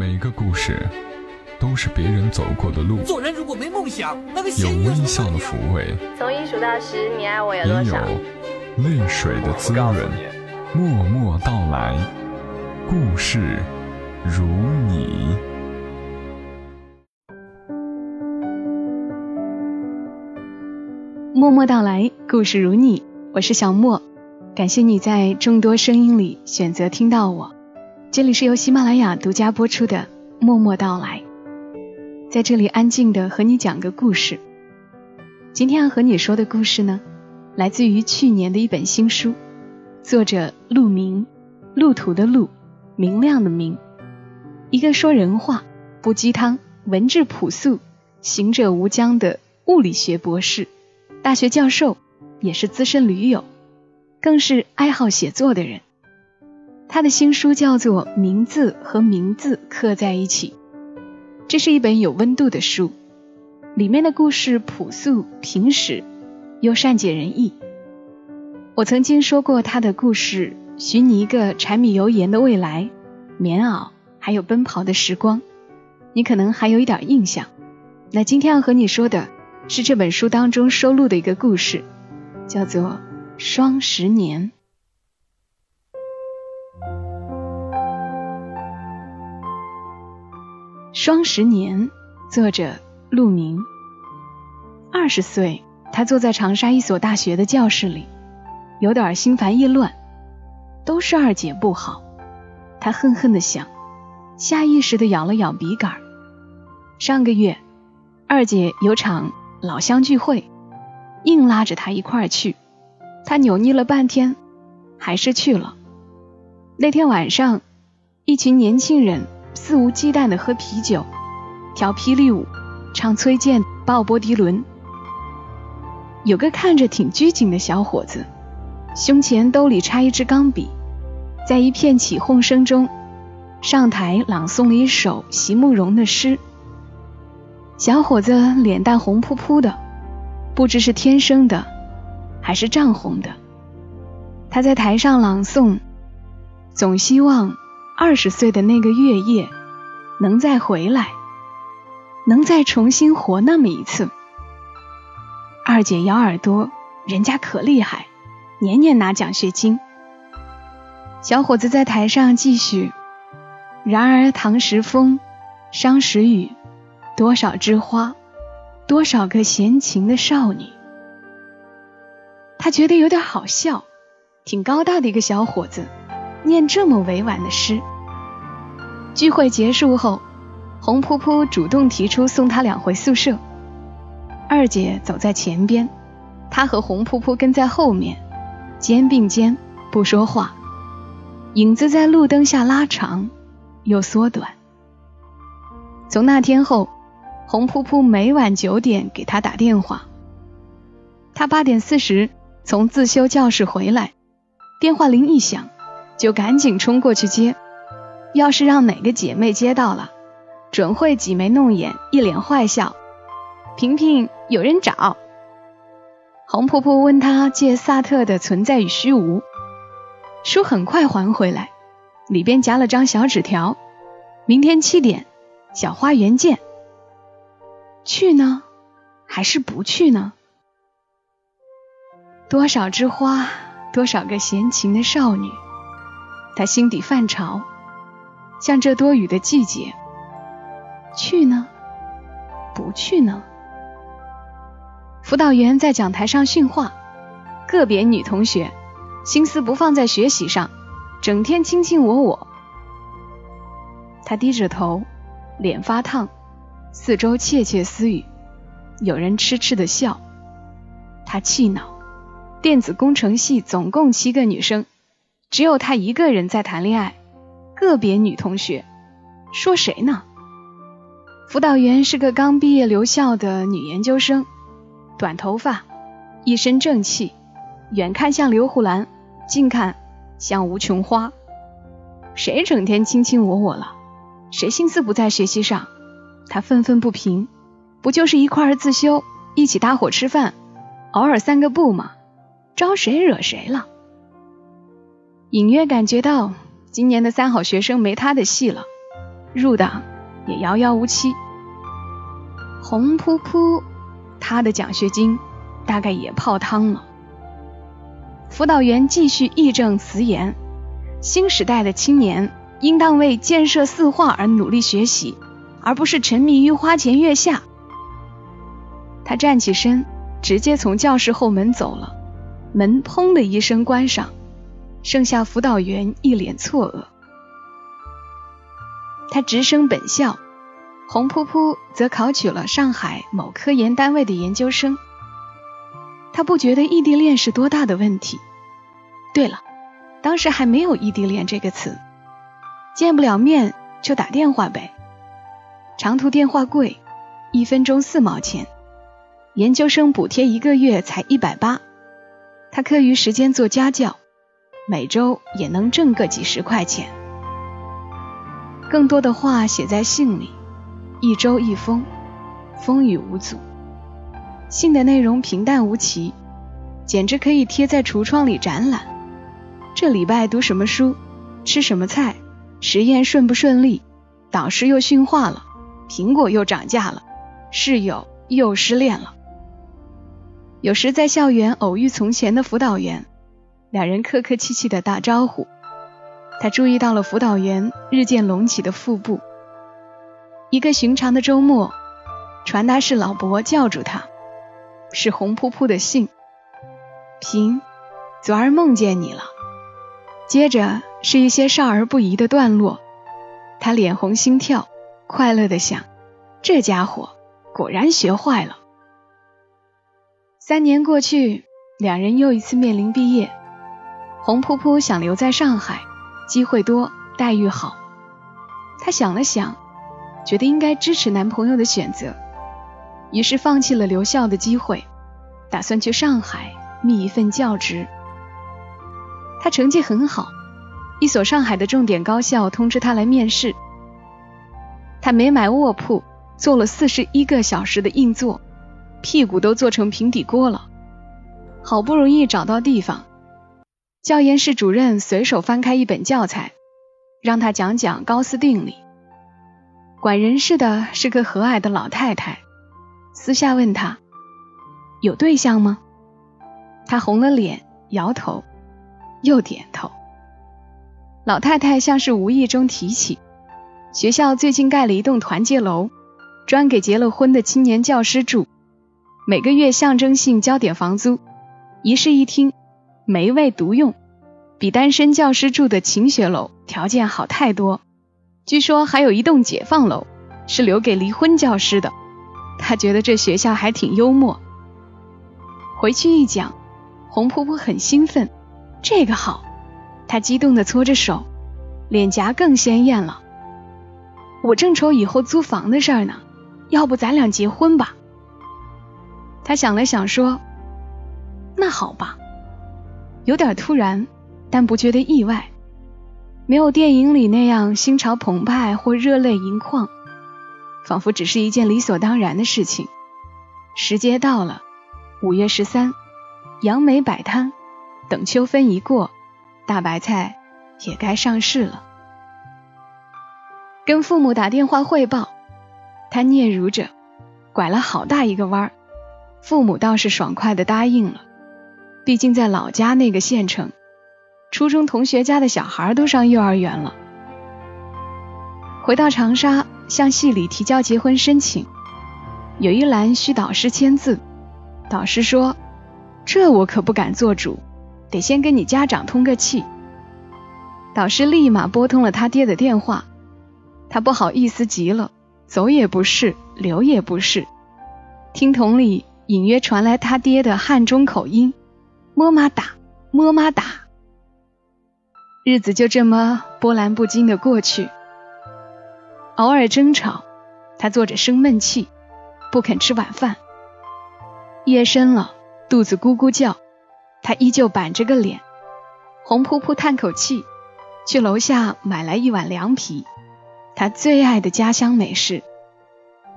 每个故事都是别人走过的路，做人如果没梦想，那个有微笑的抚慰，从一数到十，你爱我有也有多少？泪水的滋润。默默到来，故事如你。默默到来，故事如你，我是小莫，感谢你在众多声音里选择听到我。这里是由喜马拉雅独家播出的《默默到来》，在这里安静的和你讲个故事。今天要和你说的故事呢，来自于去年的一本新书，作者陆明，路途的路，明亮的明，一个说人话不鸡汤、文质朴素、行者无疆的物理学博士。大学教授，也是资深驴友，更是爱好写作的人。他的新书叫做《名字和名字刻在一起》，这是一本有温度的书，里面的故事朴素平实，又善解人意。我曾经说过他的故事，许你一个柴米油盐的未来，棉袄，还有奔跑的时光，你可能还有一点印象。那今天要和你说的。是这本书当中收录的一个故事，叫做《双十年》。双十年，作者陆明。二十岁，他坐在长沙一所大学的教室里，有点心烦意乱，都是二姐不好。他恨恨的想，下意识的咬了咬笔杆。上个月，二姐有场。老乡聚会，硬拉着他一块儿去，他扭捏了半天，还是去了。那天晚上，一群年轻人肆无忌惮的喝啤酒，跳霹雳舞，唱崔健、鲍勃迪伦。有个看着挺拘谨的小伙子，胸前兜里插一支钢笔，在一片起哄声中，上台朗诵了一首席慕容的诗。小伙子脸蛋红扑扑的，不知是天生的，还是涨红的。他在台上朗诵：“总希望二十岁的那个月夜能再回来，能再重新活那么一次。”二姐咬耳朵，人家可厉害，年年拿奖学金。小伙子在台上继续：“然而唐时风，商时雨。”多少枝花，多少个闲情的少女。他觉得有点好笑，挺高大的一个小伙子，念这么委婉的诗。聚会结束后，红扑扑主动提出送他俩回宿舍。二姐走在前边，他和红扑扑跟在后面，肩并肩不说话，影子在路灯下拉长又缩短。从那天后。红扑扑每晚九点给他打电话，他八点四十从自修教室回来，电话铃一响，就赶紧冲过去接。要是让哪个姐妹接到了，准会挤眉弄眼，一脸坏笑。萍萍，有人找。红婆婆问他借萨特的《存在与虚无》，书很快还回来，里边夹了张小纸条，明天七点，小花园见。去呢，还是不去呢？多少枝花，多少个闲情的少女，他心底泛潮。像这多雨的季节，去呢，不去呢？辅导员在讲台上训话，个别女同学心思不放在学习上，整天卿卿我我。他低着头，脸发烫。四周窃窃私语，有人痴痴的笑。他气恼，电子工程系总共七个女生，只有他一个人在谈恋爱。个别女同学说谁呢？辅导员是个刚毕业留校的女研究生，短头发，一身正气，远看像刘胡兰，近看像吴琼花。谁整天卿卿我我了？谁心思不在学习上？他愤愤不平，不就是一块儿自修，一起搭伙吃饭，偶尔散个步吗？招谁惹谁了？隐约感觉到今年的三好学生没他的戏了。入党也遥遥无期。红扑扑，他的奖学金大概也泡汤了。辅导员继续义正辞严：新时代的青年应当为建设四化而努力学习，而不是沉迷于花前月下。他站起身，直接从教室后门走了，门砰的一声关上。剩下辅导员一脸错愕，他直升本校，红扑扑则考取了上海某科研单位的研究生。他不觉得异地恋是多大的问题。对了，当时还没有异地恋这个词，见不了面就打电话呗。长途电话贵，一分钟四毛钱，研究生补贴一个月才一百八。他课余时间做家教。每周也能挣个几十块钱。更多的话写在信里，一周一封，风雨无阻。信的内容平淡无奇，简直可以贴在橱窗里展览。这礼拜读什么书，吃什么菜，实验顺不顺利，导师又训话了，苹果又涨价了，室友又失恋了。有时在校园偶遇从前的辅导员。两人客客气气的打招呼，他注意到了辅导员日渐隆起的腹部。一个寻常的周末，传达室老伯叫住他，是红扑扑的信。平，昨儿梦见你了。接着是一些少儿不宜的段落，他脸红心跳，快乐的想：这家伙果然学坏了。三年过去，两人又一次面临毕业。红扑扑想留在上海，机会多，待遇好。她想了想，觉得应该支持男朋友的选择，于是放弃了留校的机会，打算去上海觅一份教职。她成绩很好，一所上海的重点高校通知她来面试。她没买卧铺，坐了四十一个小时的硬座，屁股都坐成平底锅了。好不容易找到地方。教研室主任随手翻开一本教材，让他讲讲高斯定理。管人事的是个和蔼的老太太，私下问他有对象吗？他红了脸，摇头，又点头。老太太像是无意中提起，学校最近盖了一栋团结楼，专给结了婚的青年教师住，每个月象征性交点房租。一室一厅。没位独用，比单身教师住的勤学楼条件好太多。据说还有一栋解放楼，是留给离婚教师的。他觉得这学校还挺幽默。回去一讲，红扑扑很兴奋，这个好。他激动地搓着手，脸颊更鲜艳了。我正愁以后租房的事儿呢，要不咱俩结婚吧？他想了想说：“那好吧。”有点突然，但不觉得意外。没有电影里那样心潮澎湃或热泪盈眶，仿佛只是一件理所当然的事情。时节到了，五月十三，杨梅摆摊，等秋分一过，大白菜也该上市了。跟父母打电话汇报，他嗫嚅着，拐了好大一个弯儿，父母倒是爽快的答应了。毕竟在老家那个县城，初中同学家的小孩都上幼儿园了。回到长沙，向系里提交结婚申请，有一栏需导师签字。导师说：“这我可不敢做主，得先跟你家长通个气。”导师立马拨通了他爹的电话，他不好意思极了，走也不是，留也不是。听筒里隐约传来他爹的汉中口音。么么哒，么么哒，日子就这么波澜不惊的过去。偶尔争吵，他坐着生闷气，不肯吃晚饭。夜深了，肚子咕咕叫，他依旧板着个脸。红扑扑叹口气，去楼下买来一碗凉皮，他最爱的家乡美食，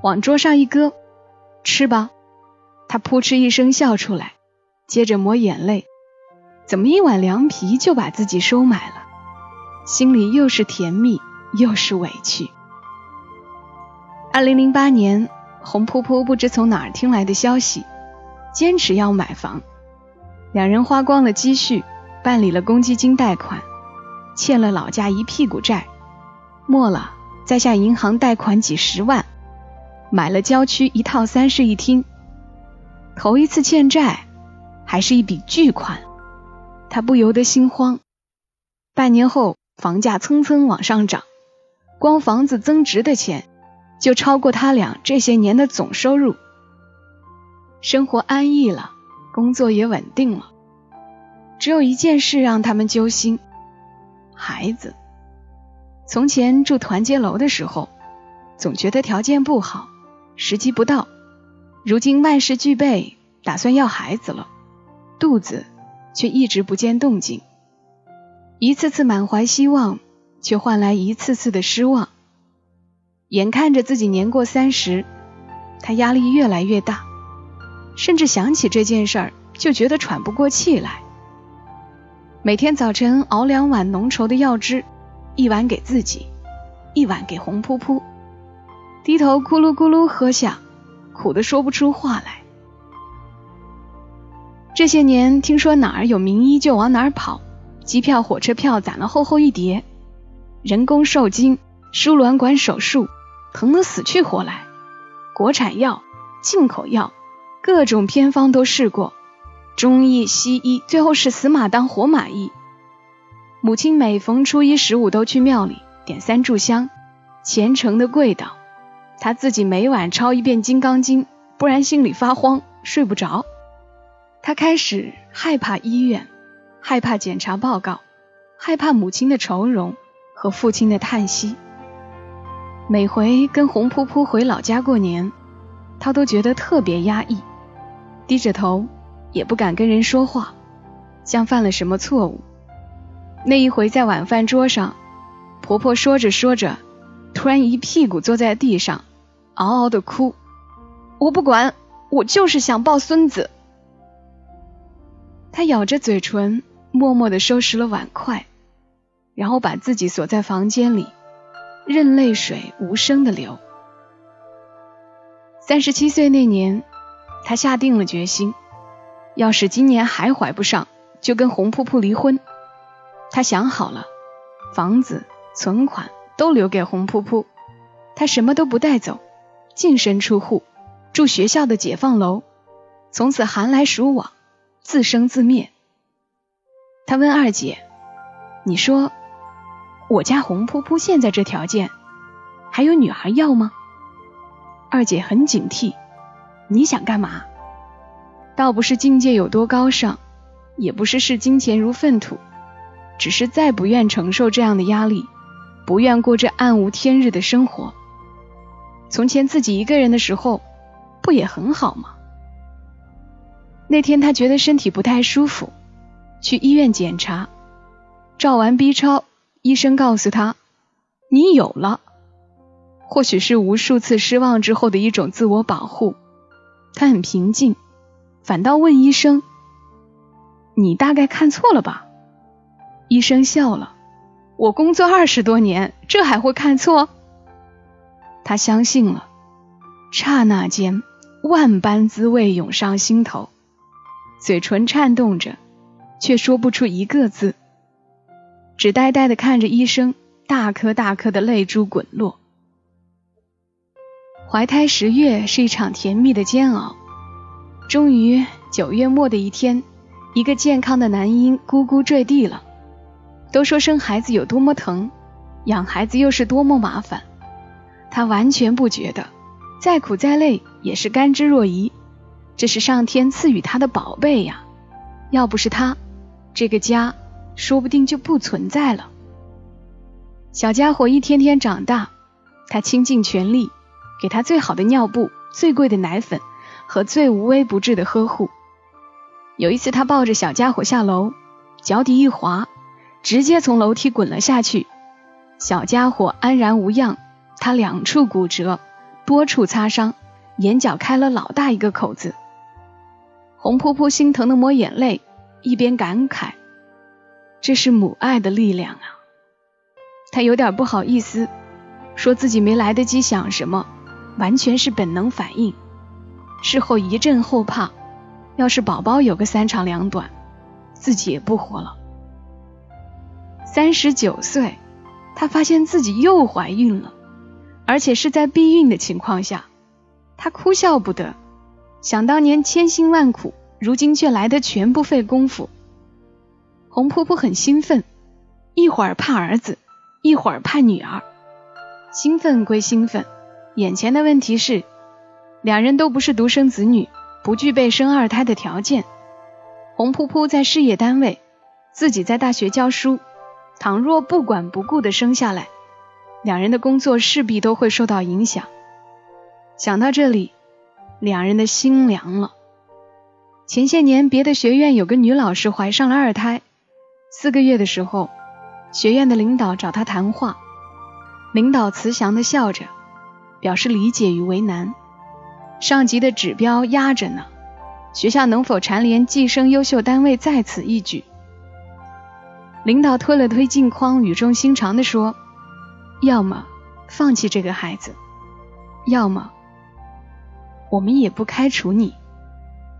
往桌上一搁，吃吧。他扑哧一声笑出来。接着抹眼泪，怎么一碗凉皮就把自己收买了？心里又是甜蜜又是委屈。二零零八年，红扑扑不知从哪儿听来的消息，坚持要买房。两人花光了积蓄，办理了公积金贷款，欠了老家一屁股债，末了再向银行贷款几十万，买了郊区一套三室一厅。头一次欠债，还是一笔巨款，他不由得心慌。半年后，房价蹭蹭往上涨，光房子增值的钱。就超过他俩这些年的总收入，生活安逸了，工作也稳定了。只有一件事让他们揪心：孩子。从前住团结楼的时候，总觉得条件不好，时机不到；如今万事俱备，打算要孩子了，肚子却一直不见动静。一次次满怀希望，却换来一次次的失望。眼看着自己年过三十，他压力越来越大，甚至想起这件事儿就觉得喘不过气来。每天早晨熬两碗浓稠的药汁，一碗给自己，一碗给红扑扑，低头咕噜咕噜喝下，苦的说不出话来。这些年听说哪儿有名医就往哪儿跑，机票、火车票攒了厚厚一叠，人工受精、输卵管手术。疼得死去活来，国产药、进口药，各种偏方都试过，中医、西医，最后是死马当活马医。母亲每逢初一十五都去庙里点三炷香，虔诚的跪祷。他自己每晚抄一遍《金刚经》，不然心里发慌，睡不着。他开始害怕医院，害怕检查报告，害怕母亲的愁容和父亲的叹息。每回跟红扑扑回老家过年，他都觉得特别压抑，低着头也不敢跟人说话，像犯了什么错误。那一回在晚饭桌上，婆婆说着说着，突然一屁股坐在地上，嗷嗷的哭。我不管，我就是想抱孙子。他咬着嘴唇，默默的收拾了碗筷，然后把自己锁在房间里。任泪水无声的流。三十七岁那年，他下定了决心，要是今年还怀不上，就跟红扑扑离婚。他想好了，房子、存款都留给红扑扑，他什么都不带走，净身出户，住学校的解放楼，从此寒来暑往，自生自灭。他问二姐：“你说？”我家红扑扑现在这条件，还有女孩要吗？二姐很警惕，你想干嘛？倒不是境界有多高尚，也不是视金钱如粪土，只是再不愿承受这样的压力，不愿过这暗无天日的生活。从前自己一个人的时候，不也很好吗？那天他觉得身体不太舒服，去医院检查，照完 B 超。医生告诉他：“你有了。”或许是无数次失望之后的一种自我保护，他很平静，反倒问医生：“你大概看错了吧？”医生笑了：“我工作二十多年，这还会看错？”他相信了。刹那间，万般滋味涌上心头，嘴唇颤动着，却说不出一个字。只呆呆的看着医生，大颗大颗的泪珠滚落。怀胎十月是一场甜蜜的煎熬，终于九月末的一天，一个健康的男婴咕咕坠地了。都说生孩子有多么疼，养孩子又是多么麻烦，他完全不觉得，再苦再累也是甘之若饴，这是上天赐予他的宝贝呀！要不是他，这个家。说不定就不存在了。小家伙一天天长大，他倾尽全力，给他最好的尿布、最贵的奶粉和最无微不至的呵护。有一次，他抱着小家伙下楼，脚底一滑，直接从楼梯滚了下去。小家伙安然无恙，他两处骨折，多处擦伤，眼角开了老大一个口子。红扑扑心疼的抹眼泪，一边感慨。这是母爱的力量啊！他有点不好意思，说自己没来得及想什么，完全是本能反应。事后一阵后怕，要是宝宝有个三长两短，自己也不活了。三十九岁，她发现自己又怀孕了，而且是在避孕的情况下，她哭笑不得。想当年千辛万苦，如今却来的全不费功夫。红扑扑很兴奋，一会儿怕儿子，一会儿怕女儿。兴奋归兴奋，眼前的问题是，两人都不是独生子女，不具备生二胎的条件。红扑扑在事业单位，自己在大学教书。倘若不管不顾的生下来，两人的工作势必都会受到影响。想到这里，两人的心凉了。前些年，别的学院有个女老师怀上了二胎，四个月的时候，学院的领导找她谈话，领导慈祥的笑着，表示理解与为难。上级的指标压着呢，学校能否蝉联计生优秀单位在此一举。领导推了推镜框，语重心长地说：“要么放弃这个孩子，要么我们也不开除你，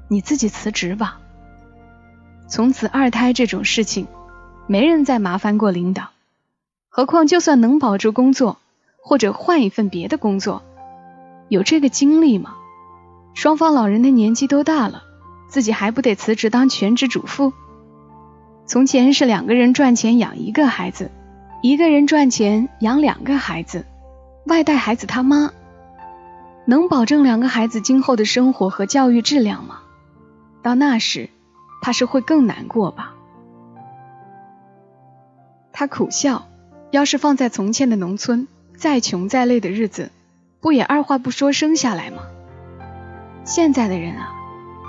你自己辞职吧。从此二胎这种事情，没人再麻烦过领导。何况就算能保住工作，或者换一份别的工作，有这个精力吗？双方老人的年纪都大了，自己还不得辞职当全职主妇？”从前是两个人赚钱养一个孩子，一个人赚钱养两个孩子，外带孩子他妈，能保证两个孩子今后的生活和教育质量吗？到那时，怕是会更难过吧。他苦笑，要是放在从前的农村，再穷再累的日子，不也二话不说生下来吗？现在的人啊，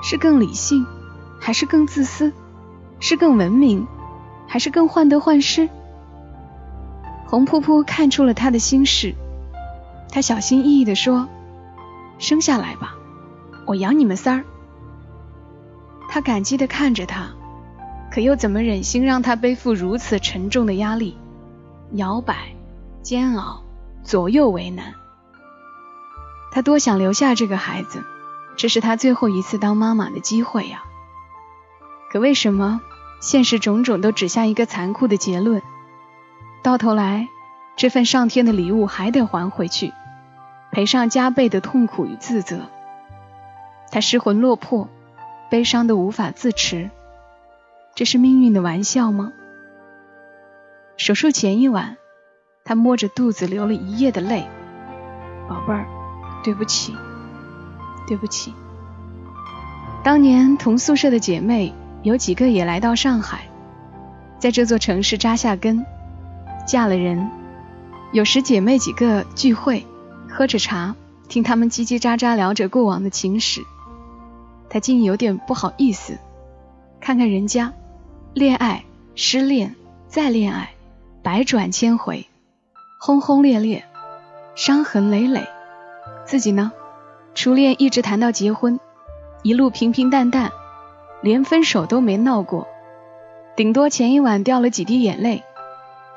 是更理性，还是更自私？是更文明，还是更患得患失？红扑扑看出了他的心事，他小心翼翼地说：“生下来吧，我养你们仨儿。”他感激地看着他，可又怎么忍心让他背负如此沉重的压力？摇摆、煎熬、左右为难。他多想留下这个孩子，这是他最后一次当妈妈的机会呀。可为什么？现实种种都指向一个残酷的结论，到头来，这份上天的礼物还得还回去，赔上加倍的痛苦与自责。他失魂落魄，悲伤的无法自持。这是命运的玩笑吗？手术前一晚，他摸着肚子流了一夜的泪。宝贝儿，对不起，对不起。当年同宿舍的姐妹。有几个也来到上海，在这座城市扎下根，嫁了人。有时姐妹几个聚会，喝着茶，听他们叽叽喳喳聊着过往的情史，他竟有点不好意思。看看人家，恋爱、失恋、再恋爱，百转千回，轰轰烈烈，伤痕累累。自己呢，初恋一直谈到结婚，一路平平淡淡。连分手都没闹过，顶多前一晚掉了几滴眼泪，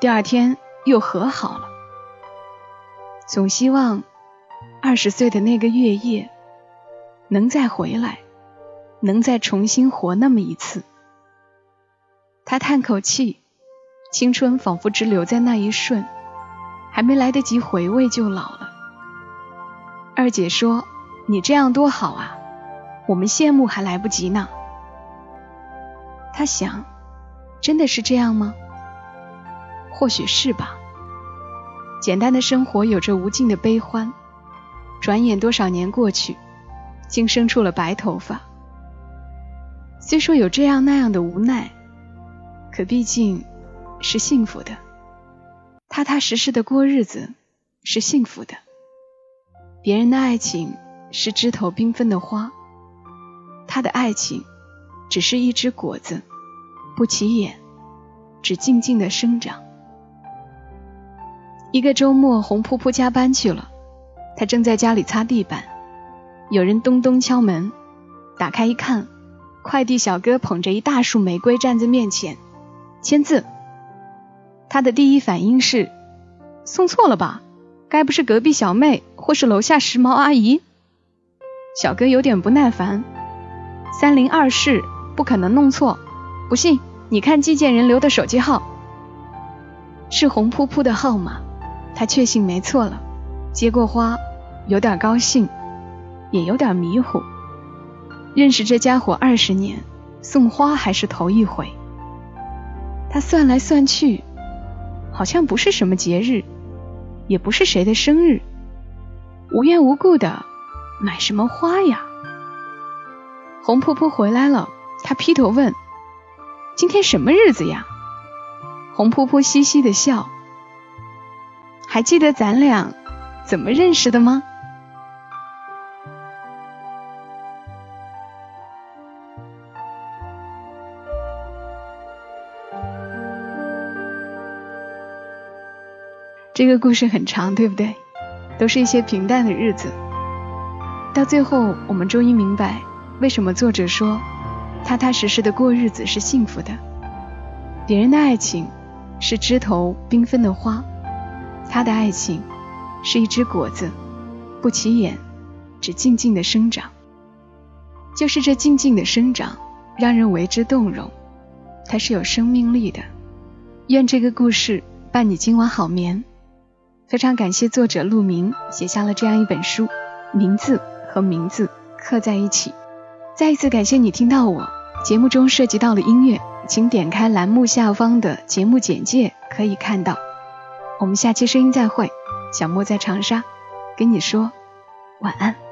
第二天又和好了。总希望二十岁的那个月夜能再回来，能再重新活那么一次。他叹口气，青春仿佛只留在那一瞬，还没来得及回味就老了。二姐说：“你这样多好啊，我们羡慕还来不及呢。”他想，真的是这样吗？或许是吧。简单的生活有着无尽的悲欢，转眼多少年过去，竟生出了白头发。虽说有这样那样的无奈，可毕竟是幸福的。踏踏实实的过日子是幸福的。别人的爱情是枝头缤纷的花，他的爱情。只是一只果子，不起眼，只静静的生长。一个周末，红扑扑加班去了，他正在家里擦地板，有人咚咚敲门，打开一看，快递小哥捧着一大束玫瑰站在面前，签字。他的第一反应是，送错了吧？该不是隔壁小妹或是楼下时髦阿姨？小哥有点不耐烦。三零二室不可能弄错，不信你看寄件人留的手机号，是红扑扑的号码，他确信没错了。接过花，有点高兴，也有点迷糊。认识这家伙二十年，送花还是头一回。他算来算去，好像不是什么节日，也不是谁的生日，无缘无故的买什么花呀？红扑扑回来了，他劈头问：“今天什么日子呀？”红扑扑嘻嘻的笑：“还记得咱俩怎么认识的吗？”这个故事很长，对不对？都是一些平淡的日子，到最后我们终于明白。为什么作者说，踏踏实实的过日子是幸福的？别人的爱情是枝头缤纷的花，他的爱情是一只果子，不起眼，只静静的生长。就是这静静的生长，让人为之动容，它是有生命力的。愿这个故事伴你今晚好眠。非常感谢作者陆明写下了这样一本书，名字和名字刻在一起。再一次感谢你听到我节目中涉及到了音乐，请点开栏目下方的节目简介可以看到。我们下期声音再会，小莫在长沙跟你说晚安。